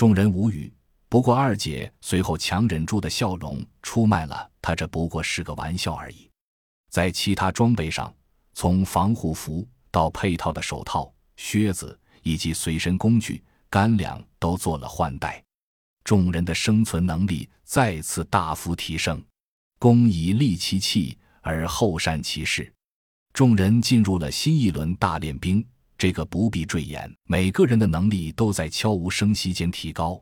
众人无语。不过二姐随后强忍住的笑容出卖了他，这不过是个玩笑而已。在其他装备上，从防护服到配套的手套、靴子以及随身工具、干粮都做了换代。众人的生存能力再次大幅提升。公以利其器，而后善其事。众人进入了新一轮大练兵，这个不必赘言，每个人的能力都在悄无声息间提高。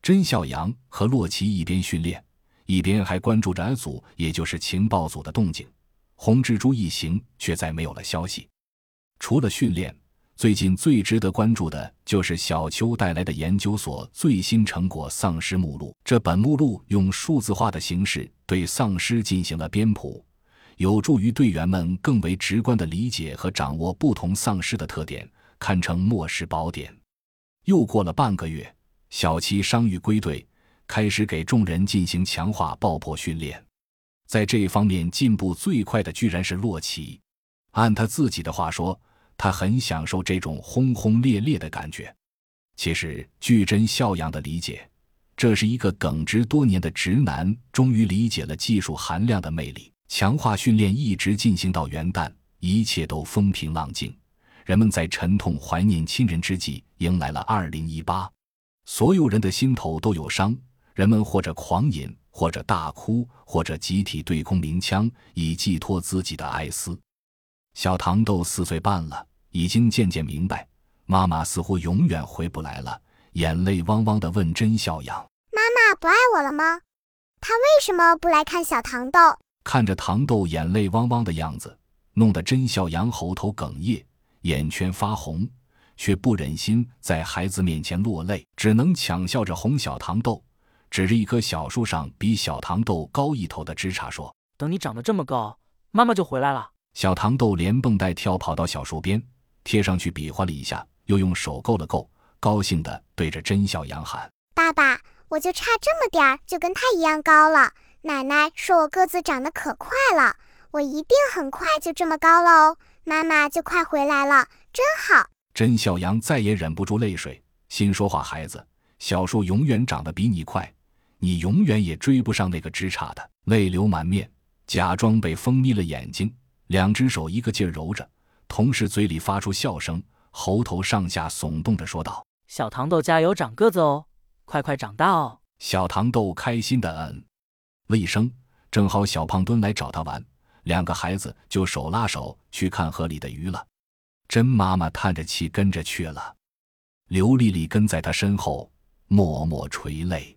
甄孝阳和洛奇一边训练，一边还关注着 A 组，也就是情报组的动静。红蜘蛛一行却再没有了消息。除了训练，最近最值得关注的就是小邱带来的研究所最新成果——丧尸目录。这本目录用数字化的形式对丧尸进行了编谱。有助于队员们更为直观地理解和掌握不同丧尸的特点，堪称末世宝典。又过了半个月，小七伤愈归队，开始给众人进行强化爆破训练。在这方面进步最快的，居然是洛奇。按他自己的话说，他很享受这种轰轰烈烈的感觉。其实，据真孝养的理解，这是一个耿直多年的直男终于理解了技术含量的魅力。强化训练一直进行到元旦，一切都风平浪静。人们在沉痛怀念亲人之际，迎来了二零一八。所有人的心头都有伤，人们或者狂饮，或者大哭，或者集体对空鸣枪，以寄托自己的哀思。小糖豆四岁半了，已经渐渐明白，妈妈似乎永远回不来了，眼泪汪汪地问真笑阳：“妈妈不爱我了吗？她为什么不来看小糖豆？”看着糖豆眼泪汪汪的样子，弄得甄笑阳喉头哽咽，眼圈发红，却不忍心在孩子面前落泪，只能强笑着哄小糖豆，指着一棵小树上比小糖豆高一头的枝杈说：“等你长得这么高，妈妈就回来了。”小糖豆连蹦带跳跑到小树边，贴上去比划了一下，又用手够了够，高兴地对着甄笑阳喊：“爸爸，我就差这么点儿，就跟他一样高了。”奶奶说：“我个子长得可快了，我一定很快就这么高了哦。”妈妈就快回来了，真好。甄小羊再也忍不住泪水，心说话：“孩子，小树永远长得比你快，你永远也追不上那个枝杈的。”泪流满面，假装被风眯了眼睛，两只手一个劲儿揉着，同时嘴里发出笑声，喉头上下耸动着说道：“小糖豆加油，长个子哦，快快长大哦。”小糖豆开心的嗯。卫生，正好小胖墩来找他玩，两个孩子就手拉手去看河里的鱼了。甄妈妈叹着气跟着去了，刘丽丽跟在她身后默默垂泪，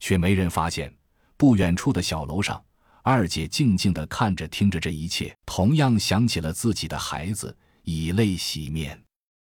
却没人发现。不远处的小楼上，二姐静静地看着听着这一切，同样想起了自己的孩子，以泪洗面。